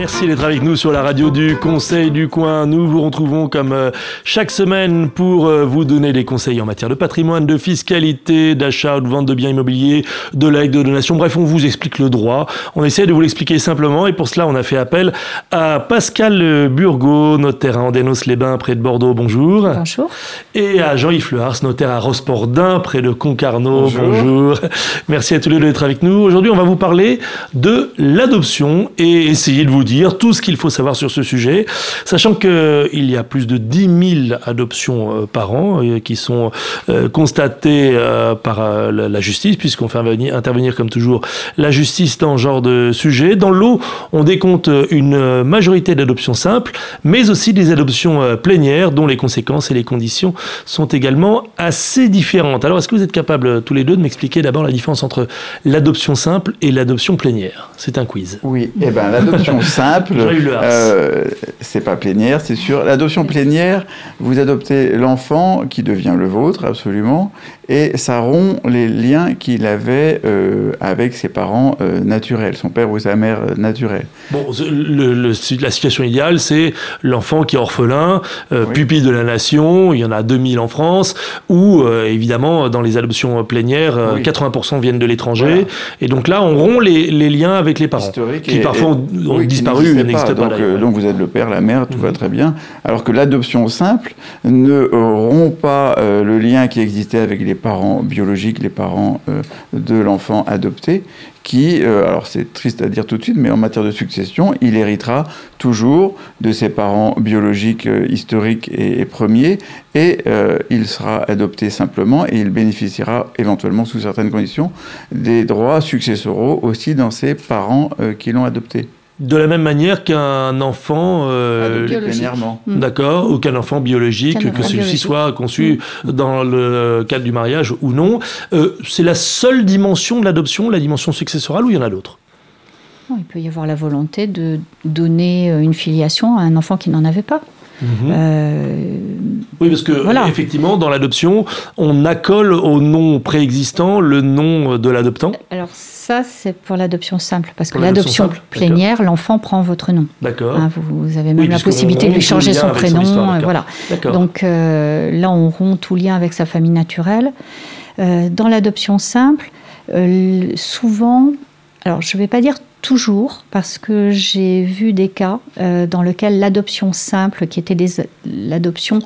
Merci d'être avec nous sur la radio du Conseil du Coin. Nous vous retrouvons comme euh, chaque semaine pour euh, vous donner des conseils en matière de patrimoine, de fiscalité, d'achat ou de vente de biens immobiliers, de legs, de donation. Bref, on vous explique le droit. On essaie de vous l'expliquer simplement et pour cela, on a fait appel à Pascal Burgot, notaire à Andénos-les-Bains près de Bordeaux. Bonjour. Bonjour. Et à Jean-Yves Lehars, notaire à Rosport-Dain près de Concarneau. Bonjour. Merci à tous les deux d'être avec nous. Aujourd'hui, on va vous parler de l'adoption et essayer de vous dire tout ce qu'il faut savoir sur ce sujet, sachant qu'il y a plus de 10 000 adoptions euh, par an euh, qui sont euh, constatées par la justice, puisqu'on fait intervenir comme toujours la justice dans ce genre de sujet. Dans l'eau, on décompte une majorité d'adoptions simples, mais aussi des adoptions plénières dont les conséquences et les conditions sont également assez différentes. Alors, est-ce que vous êtes capables tous les deux de m'expliquer d'abord la différence entre l'adoption simple et l'adoption plénière? C'est un quiz. Oui, et eh ben l'adoption simple, euh, c'est pas plénière, c'est sûr. L'adoption plénière, vous adoptez l'enfant qui devient le vôtre, absolument, et ça rompt les liens qu'il avait euh, avec ses parents euh, naturels, son père ou sa mère euh, naturelle. Bon, le, la situation idéale, c'est l'enfant qui est orphelin, pupille de la nation, il y en a 2000 en France, ou évidemment, dans les adoptions plénières, 80% viennent de l'étranger, et donc là, on rompt les, les liens avec les parents, qui parfois ont, disparu, n'existent pas. donc, donc, vous êtes le père, la mère, tout va mhm. très bien, alors que l'adoption simple ne rompt pas le lien qui existait avec les parents biologiques, les parents euh, de l'enfant adopté, qui, euh, alors c'est triste à dire tout de suite, mais en matière de succession, il héritera toujours de ses parents biologiques euh, historiques et, premiers, et il sera adopté simplement, et il bénéficiera éventuellement, sous certaines conditions, des droits successoraux aussi dans ses parents qui l'ont adopté. De la même manière qu'un enfant, euh, hmm. d'accord, ou qu'un enfant biologique, que celui-ci soit conçu hmm. dans le cadre du mariage ou non, euh, c'est la seule dimension de l'adoption, la dimension successorale, ou il y en a d'autres? Il peut y avoir la volonté de donner une filiation à un enfant qui n'en avait pas. Mhm. Euh, oui, parce que effectivement, dans l'adoption, on accole au nom préexistant le nom de l'adoptant. Alors ça, c'est pour l'adoption simple, parce que l'adoption plénière, l'enfant prend votre nom. D'accord. Hein, vous, avez même la possibilité de lui changer son prénom. voilà. Donc euh, là, on rompt tout lien avec sa famille naturelle. Euh, dans l'adoption simple, souvent, alors je ne vais pas dire toujours parce que j'ai vu des cas euh, dans lesquels l'adoption simple, qui était l'adoption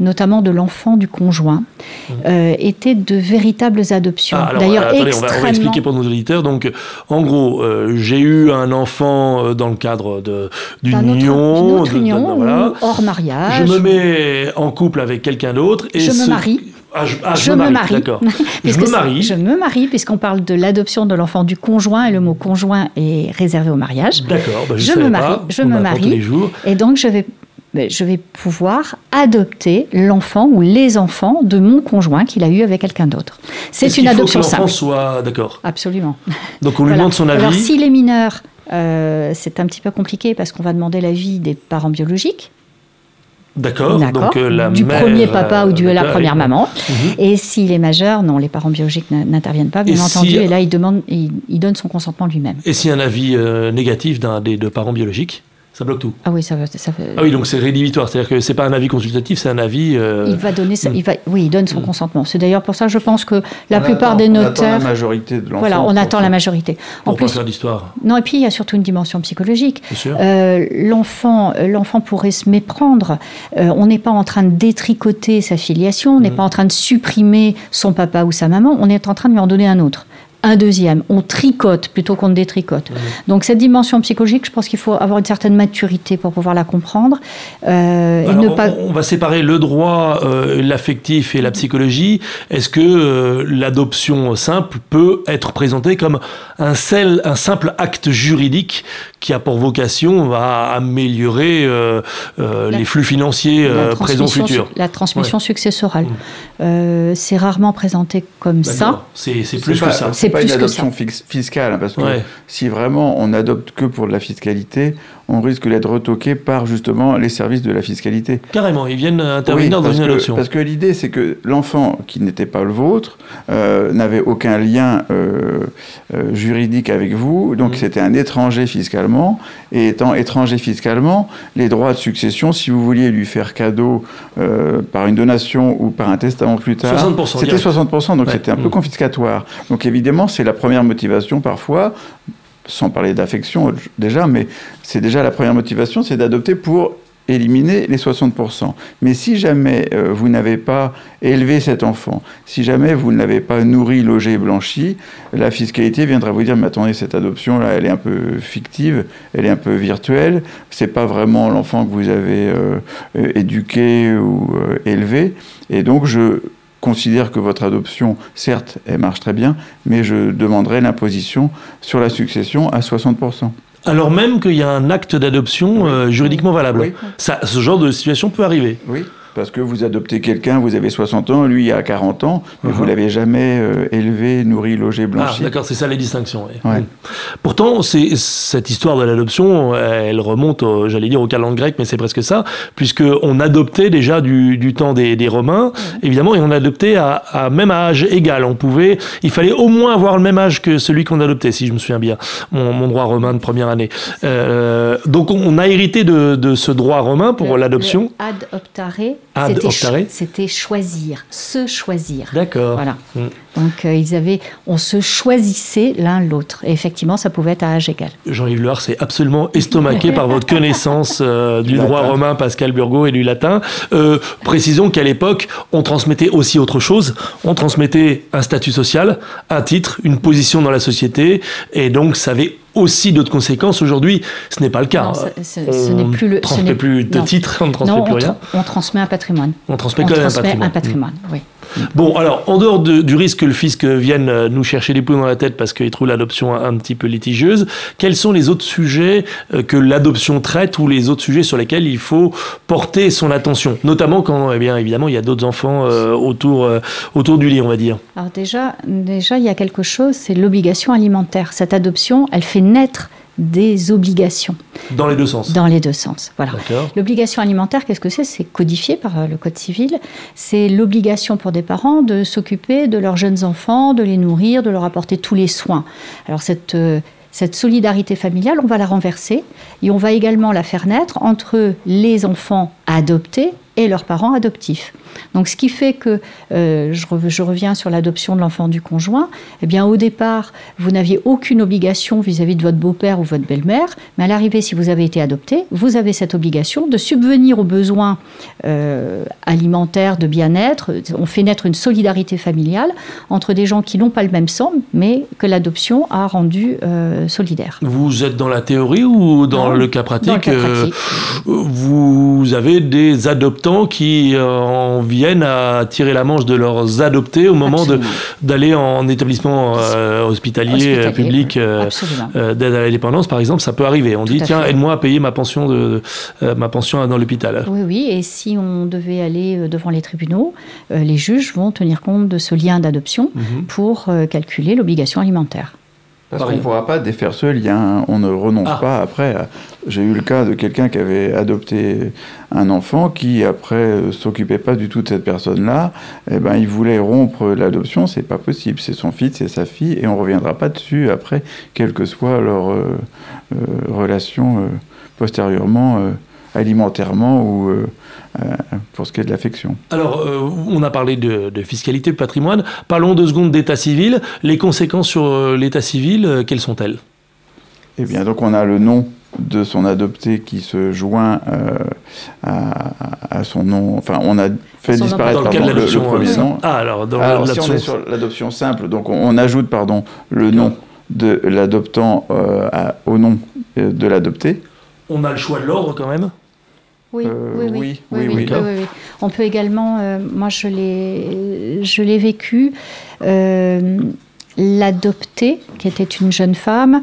notamment de l'enfant du conjoint, mmh. euh, était de véritables adoptions. Ah, D'ailleurs, extrêmement... on, va, expliquer pour nos auditeurs. Donc, en gros, euh, j'ai eu un enfant dans le cadre d'une union, autre, union hors mariage. Je me mets en couple avec quelqu'un d'autre et je me marie. Ah, je, ah, me, marie. D'accord. je me marie. Je me marie, puisqu'on parle de l'adoption de l'enfant du conjoint, et le mot conjoint est réservé au mariage. D'accord. Bah, je, me marie. Je me marie. Et donc, je vais je vais pouvoir adopter l'enfant ou les enfants de mon conjoint qu'il a eu avec quelqu'un d'autre. C'est une adoption faut que l'enfant soit d'accord. Absolument. Donc on lui demande son avis. Alors s'il est mineur, euh, c'est un petit peu compliqué parce qu'on va demander l'avis des parents biologiques. D'accord. Donc euh, la du premier papa ou de la première maman. Mhm. Et s'il est majeur, non, les parents biologiques n'interviennent pas, bien entendu. Et là, il demande, il, donne son consentement lui-même. Et s'il y a un avis euh, négatif d'un des deux parents biologiques? Ça bloque tout. Ah oui, ça, ça fait... Ah oui, donc c'est rédhibitoire, c'est-à-dire que c'est pas un avis consultatif, c'est un avis. Euh, il va donner, ça, hmm. il va, oui, il donne son hmm. consentement. C'est d'ailleurs pour ça, je pense que la plupart des notaires. On attend la majorité de l'enfant. Voilà, on attend la majorité. En plus, faire d'histoire. Non, et puis il y a surtout une dimension psychologique. Euh, l'enfant, euh, l'enfant pourrait se méprendre. Euh, on n'est pas en train de détricoter sa filiation, on n'est hmm. pas en train de supprimer son papa ou sa maman, on est en train de lui en donner un autre un deuxième. On tricote plutôt qu'on ne détricote. Donc cette dimension psychologique, je pense qu'il faut avoir une certaine maturité pour pouvoir la comprendre. Euh, et ne pas... on, va séparer le droit, euh, l'affectif et la psychologie. Est-ce que euh, l'adoption simple peut être présentée comme un, un simple acte juridique qui a pour vocation à améliorer les flux financiers présents futurs. La transmission successorale. Mm. c'est rarement présenté comme ça. C'est plus que ça. C'est pas une adoption fiscale, hein, parce que si vraiment on adopte que pour de la fiscalité, on risque d'être retoqué par justement les services de la fiscalité. Carrément, ils viennent intervenir dans une adoption. Parce que l'idée, c'est que l'enfant qui n'était pas le vôtre euh, n'avait aucun lien euh, euh, juridique avec vous, donc mmh. c'était un étranger fiscalement, et étant étranger fiscalement, les droits de succession, si vous vouliez lui faire cadeau par une donation ou par un testament plus tard, c'était 60%, donc c'était un peu mmh. confiscatoire. Donc évidemment, c'est la première motivation parfois sans parler d'affection déjà, mais c'est déjà la première motivation, c'est d'adopter pour éliminer les 60%. Mais si jamais euh, vous n'avez pas élevé cet enfant, si jamais vous ne l'avez pas nourri, logé, blanchi, la fiscalité viendra vous dire, mais attendez, cette adoption là, elle est un peu fictive, elle est un peu virtuelle, c'est pas vraiment l'enfant que vous avez euh, éduqué ou euh, élevé, et donc je considère que votre adoption, certes, elle marche très bien, mais je demanderai l'imposition sur la succession à 60%. Alors même qu'il y a un acte d'adoption euh, juridiquement valable. Ça, ce genre de situation peut arriver. Oui. Parce que vous adoptez quelqu'un, vous avez 60 ans, lui il a 40 ans, mais vous uh-huh. l'avez jamais euh, élevé, nourri, logé, blanchi. Ah, d'accord, c'est ça les distinctions. Ouais. Pourtant, c'est, cette histoire de l'adoption, elle remonte, j'allais dire, au calendrier grec, mais c'est presque ça, puisqu'on adoptait déjà du, du temps des, des, Romains, évidemment, et on adoptait à, à, même âge égal. On pouvait, il fallait au moins avoir le même âge que celui qu'on adoptait, si je me souviens bien, mon, mon droit romain de première année. Euh, donc on a hérité de, de, ce droit romain pour l'adoption. ad optare ah, c'était choisir, se choisir. D'accord. Voilà. Mm. Donc euh, ils avaient, on se choisissait l'un l'autre. Et effectivement, ça pouvait être à âge égal. Jean-Yves Loire c'est absolument estomaqué par votre connaissance euh, du droit romain, Pascal Burgot, et du latin. Euh, précisons qu'à l'époque, on transmettait aussi autre chose. On transmettait un statut social, un titre, une position dans la société, et donc ça avait aussi d'autres conséquences. Aujourd'hui, ce n'est pas le cas. ce, n'est plus le. transmet plus de titres, on ne transmet plus rien. on transmet un patrimoine. On transmet quand même un patrimoine. Un patrimoine, oui. Bon, alors, en dehors du risque que le fisc vienne euh, nous chercher des poux dans la tête parce qu'il trouve l'adoption un, petit peu litigieuse, quels sont les autres sujets euh, que l'adoption traite ou les autres sujets sur lesquels il faut porter son attention? Notamment quand, eh bien, évidemment, il y a d'autres enfants euh, autour, autour du lit, on va dire. Alors déjà, déjà, il y a quelque chose, c'est l'obligation alimentaire. Cette adoption, elle fait naître des obligations. Dans les deux sens Dans les deux sens, voilà. L'obligation alimentaire, qu'est-ce que c'est? C'est codifié par euh, le Code civil. C'est l'obligation pour des parents de s'occuper de leurs jeunes enfants, de les nourrir, de leur apporter tous les soins. Alors cette... Euh, cette solidarité familiale, on va la renverser et on va également la faire naître entre les enfants adoptés et leurs parents adoptifs. Donc, ce qui fait que euh, je, reviens sur l'adoption de l'enfant du conjoint. Eh bien, au départ, vous n'aviez aucune obligation vis-à-vis de votre beau-père ou votre belle-mère, mais à l'arrivée, si vous avez été adopté, vous avez cette obligation de subvenir aux besoins euh, alimentaires, de bien-être. On fait naître une solidarité familiale entre des gens qui n'ont pas le même sang, mais que l'adoption a rendu euh, solidaire. Vous êtes dans la théorie ou dans, le cas pratique, dans le cas pratique. Vous avez des adoptants qui en viennent à tirer la manche de leurs adoptés au moment d'aller en établissement euh, hospitalier, euh, public euh, d'aide à la dépendance, par exemple, ça peut arriver. On dit, tiens, aide-moi à payer ma pension, de, ma pension dans l'hôpital. Oui, oui, et si on devait aller devant les tribunaux, les juges vont tenir compte de ce lien d'adoption mhm. pour calculer l'obligation alimentaire. Parce qu'on ne pourra pas défaire ce lien, on ne renonce ah. pas après. J'ai eu le cas de quelqu'un qui avait adopté un enfant qui, après, euh, s'occupait pas du tout de cette personne-là. Eh ben, il voulait rompre l'adoption, c'est pas possible. C'est son fils, c'est sa fille, et on reviendra pas dessus après, quelle que soit leur euh, euh, relation postérieurement, alimentairement ou euh, pour ce qui est de l'affection. Alors, euh, on a parlé de, fiscalité, de patrimoine. Parlons deux secondes d'état civil. Les conséquences sur euh, l'état civil, quelles sont-elles? Eh bien, donc on a le nom de son adopté qui se joint à, son nom. Enfin, on a fait disparaître pardon, le, le, premier nom. Ah, alors, dans alors si on est sur l'adoption simple, donc on, ajoute pardon, le nom de l'adoptant au nom de l'adopté. On a le choix de l'ordre quand même oui, oui, oui, oui, oui, On peut également, moi je l'ai, je l'ai vécu. l'adoptée, qui était une jeune femme,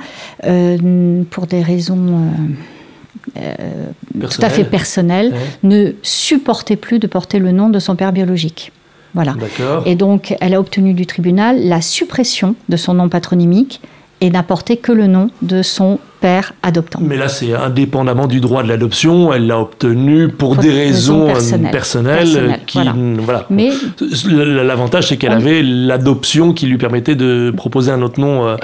pour des raisons tout à fait personnelles, ne supportait plus de porter le nom de son père biologique. Voilà. Et donc, elle a obtenu du tribunal la suppression de son nom patronymique et n'apporter que le nom de son père adoptant. Mais là, c'est indépendamment du droit de l'adoption. Elle l'a obtenu pour, des raisons personnelles. qui, voilà. Mais l'avantage, c'est qu'elle avait l'adoption qui lui permettait de proposer un autre nom euh,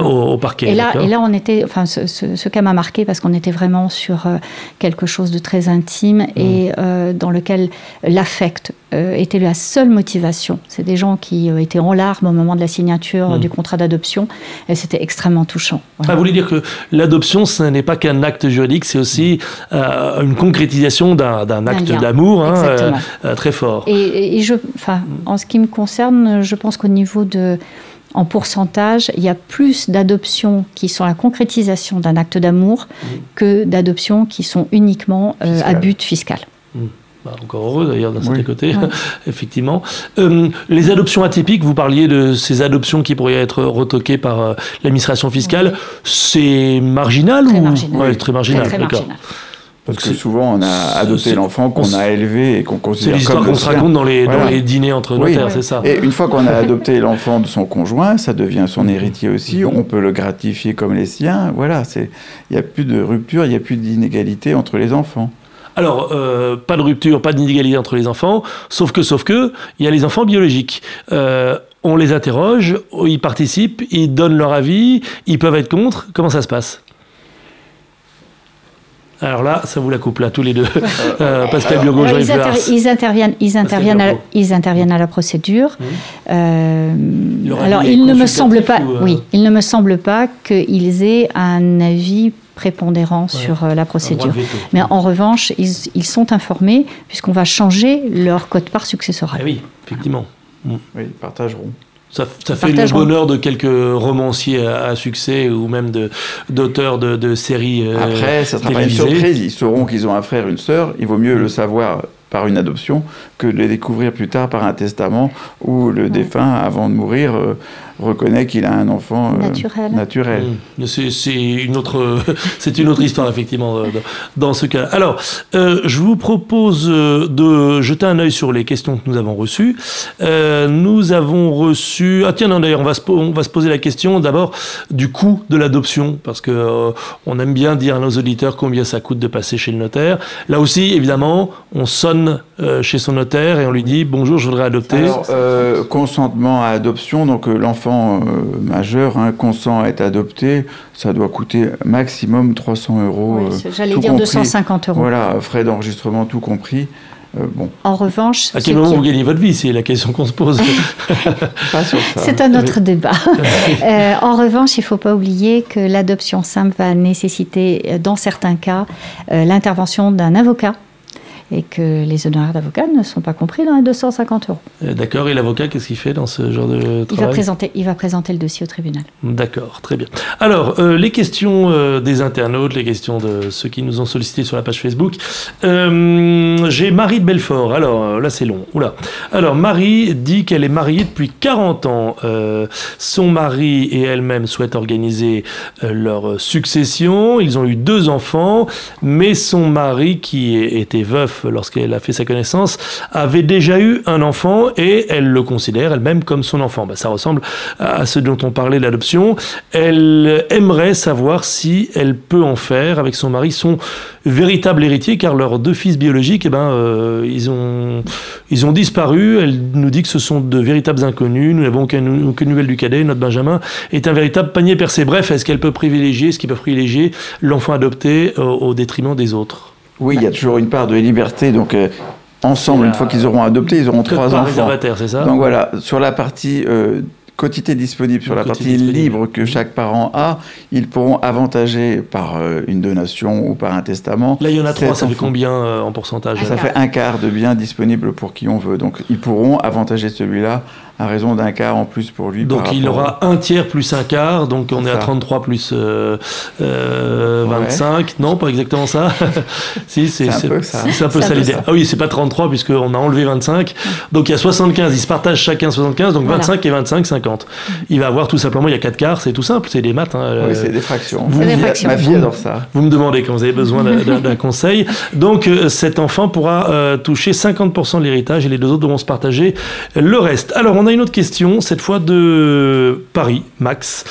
au, parquet. Et là, et là, on était, enfin, ce, cas m'a marqué parce qu'on était vraiment sur euh, quelque chose de très intime et mmh. euh, dans lequel l'affect était la seule motivation. C'est des gens qui étaient en larmes au moment de la signature mmh. du contrat d'adoption et c'était extrêmement touchant. Ah, vous voulez dire que l'adoption, ce n'est pas qu'un acte juridique, c'est aussi euh, une concrétisation d'un acte d'amour hein, euh, euh, très fort. Et, je, en ce qui me concerne, je pense qu'au niveau de en pourcentage, il y a plus d'adoptions qui sont la concrétisation d'un acte d'amour mmh. que d'adoptions qui sont uniquement à but fiscal. Mmh. Bah, encore heureux d'ailleurs d'un certain côté, effectivement. Euh, les adoptions atypiques, vous parliez de ces adoptions qui pourraient être retoquées par euh, l'administration fiscale, c'est marginal très ou marginal. très marginal, Parce que souvent, on a adopté l'enfant qu'on a élevé et qu'on considère comme C'est l'histoire qu'on se raconte dans les, dans les dîners entre notaires, c'est ça. Et une fois qu'on a adopté l'enfant de son conjoint, ça devient son héritier aussi. Mhm. On peut le gratifier comme les siens. Voilà, il n'y a plus de rupture, il n'y a plus d'inégalité entre les enfants. Alors, euh, pas de rupture, pas d'inégalité entre les enfants, sauf que, sauf que, il y a les enfants biologiques. Euh, on les interroge, ils participent, ils donnent leur avis, ils peuvent être contre. Comment ça se passe? Alors là, ça vous la coupe là, tous les deux. Euh, Pascal Burgo, ils, ils, interviennent, ils interviennent, à, ils interviennent à la procédure. alors, il ne me semble pas, oui, il ne me semble pas qu'ils aient un avis prépondérant sur euh, la procédure. Mais en revanche, ils, sont informés puisqu'on va changer leur code part successoral. Ah oui, effectivement. Mm. Oui, ils partageront. Ça, fait le bonheur de quelques romanciers à, succès ou même d'auteurs de, de, séries. Euh, Après, ça sera pas une surprise. Ils sauront qu'ils ont un frère, une sœur. Il vaut mieux le savoir par une adoption que de les découvrir plus tard par un testament où le défunt, avant de mourir, euh, reconnaît qu'il a un enfant euh, naturel. Mmh. C'est une autre, c'est une autre histoire effectivement euh, dans ce cas. Alors, je vous propose de jeter un œil sur les questions que nous avons reçues. nous avons reçu, ah tiens non d'ailleurs on va se, on va se poser la question d'abord du coût de l'adoption parce que on aime bien dire à nos auditeurs combien ça coûte de passer chez le notaire. Là aussi évidemment on sonne chez son notaire et on lui dit bonjour je voudrais adopter. Alors consentement à adoption donc l'enfant euh, majeur hein, consent à être adopté, ça doit coûter maximum 300 euros. Euh, j'allais dire 250 euros. Voilà, frais d'enregistrement tout compris. Euh, bon. En revanche, à quel moment vous gagnez votre vie C'est la question qu'on se pose. C'est un autre débat. en revanche, il ne faut pas oublier que l'adoption simple va nécessiter, dans certains cas, l'intervention d'un avocat et que les honoraires d'avocat ne sont pas compris dans les 250 euros. Euh, d'accord, et l'avocat, qu'est-ce qu'il fait dans ce genre de travail il va, présenter, il va présenter le dossier au tribunal. D'accord, très bien. Alors, euh, les questions euh, des internautes, les questions de ceux qui nous ont sollicité sur la page Facebook. J'ai Marie de Belfort, alors là c'est long. Oula. Alors, Marie dit qu'elle est mariée depuis 40 ans. son mari et elle-même souhaitent organiser leur succession. Ils ont eu deux enfants, mais son mari, qui était veuf lorsqu'elle a fait sa connaissance, avait déjà eu un enfant et elle le considère elle-même comme son enfant. Bah, ça ressemble à ce dont on parlait de l'adoption. Elle aimerait savoir si elle peut en faire avec son mari son véritable héritier, car leurs deux fils biologiques, eh ben, euh, ils, ont, ils ont disparu. Elle nous dit que ce sont de véritables inconnus. Nous n'avons aucune, aucune nouvelle du cadet. Notre Benjamin est un véritable panier percé. Bref, est-ce qu'elle peut privilégier, est-ce qu'il peut privilégier l'enfant adopté au détriment des autres? Oui, il y a toujours une part de liberté. Donc, euh, ensemble, une fois qu'ils auront adopté, ils auront trois enfants. c'est ça? Donc voilà, sur la partie euh, quotité disponible, sur la partie libre que chaque parent a, ils pourront avantager par euh, une donation ou par un testament. Là, il y en a trois, ça fait combien en pourcentage Ça fait un quart de biens disponibles pour qui on veut. Donc, ils pourront avantager celui-là à raison d'un quart en plus pour lui. Donc il aura un tiers plus un quart, donc on est à 33 plus 25. Euh, euh, non, pas exactement ça. si, c'est un peu ça, un peu ça l'idée. Ah oui, c'est pas 33 puisqu'on a enlevé 25. Donc il y a 75, ils se partagent chacun 75, donc 25 et 25, 50. Il va avoir tout simplement, il y a 4 quarts, c'est tout simple, c'est des maths. Hein, oui, c'est des fractions. Vous, des fractions. Ma fille adore ça. Vous me demandez quand vous avez besoin d'un conseil. Donc cet enfant pourra toucher 50% de l'héritage et les deux autres devront se partager le reste. Alors on a une autre question, cette fois de Paris, Max,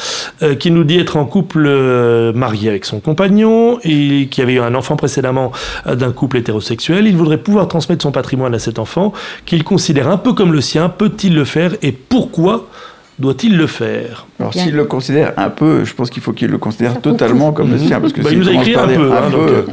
qui nous dit être en couple marié avec son compagnon et qui avait eu un enfant précédemment d'un couple hétérosexuel. Il voudrait pouvoir transmettre son patrimoine à cet enfant qu'il considère un peu comme le sien. Peut-il le faire et pourquoi? Doit-il le faire? Alors s'il le considère un peu, je pense qu'il faut qu'il le considère totalement comme le sien. Parce que bah, il nous a écrit un peu. Hein, euh,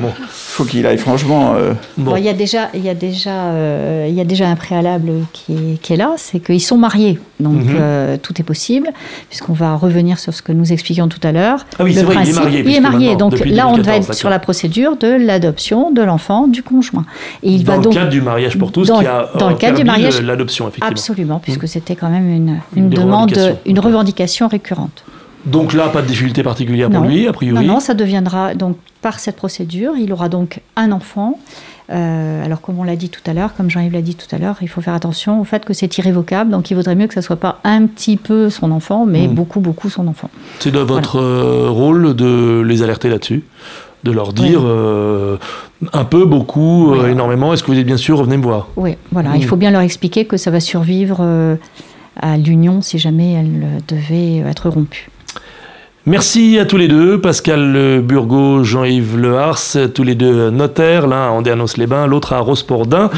faut qu'il aille franchement. Euh, bon. il y a déjà, il y a déjà, euh, il y a déjà un préalable qui est, qui est là, c'est qu'ils sont mariés, donc mhm. euh, tout est possible, puisqu'on va revenir sur ce que nous expliquions tout à l'heure. Ah oui, c'est vrai, il est marié. Il est marié, donc là on va être sur la procédure de l'adoption de l'enfant du conjoint. Et il dans va le donc, cadre du mariage pour tous, dans, qui a dans le cadre du mariage, l'adoption effectivement. Absolument, puisque mhm. c'était quand même une, une demande, une revendication récurrente. Donc là, pas de difficulté particulière pour lui, a priori. Non, non, ça deviendra donc par cette procédure. Il aura donc un enfant. Euh, alors, comme on l'a dit tout à l'heure, comme Jean-Yves l'a dit tout à l'heure, il faut faire attention au fait que c'est irrévocable. Donc, il vaudrait mieux que ça soit pas un petit peu son enfant, mais hmm. beaucoup, beaucoup son enfant. C'est de votre euh, rôle de les alerter là-dessus de leur dire euh, un peu, beaucoup, énormément, est-ce que vous êtes bien sûr, revenez me voir? Oui, voilà, il hmm. faut bien leur expliquer que ça va survivre à l'union si jamais elle devait être rompue. Merci à tous les deux, Pascal Burgot, Jean-Yves Lehars, tous les deux notaires, l'un à Andéanos-les-Bains, l'autre à Rospordin,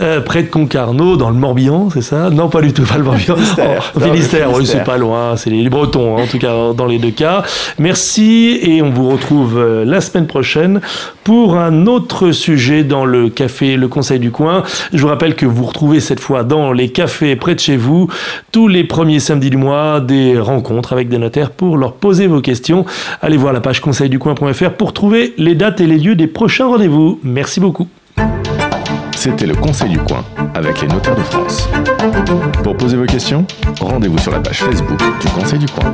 euh, près de Concarneau, dans le Morbihan, c'est ça? Non, pas du tout, pas le Morbihan. Oh, Finistère, oui, c'est pas loin, c'est les Bretons, hein, en tout cas, dans les deux cas. Merci, et on vous retrouve euh, la semaine prochaine pour un autre sujet dans le café Le Conseil du Coin. Je vous rappelle que vous retrouvez cette fois dans les cafés près de chez vous, tous les premiers samedis du mois, des rencontres avec des notaires pour leur poser vos questions. Allez voir la page conseilducoin.fr pour trouver les dates et les lieux des prochains rendez-vous. Merci beaucoup. C'était le Conseil du Coin avec les notaires de France. Pour poser vos questions, rendez-vous sur la page Facebook du Conseil du Coin.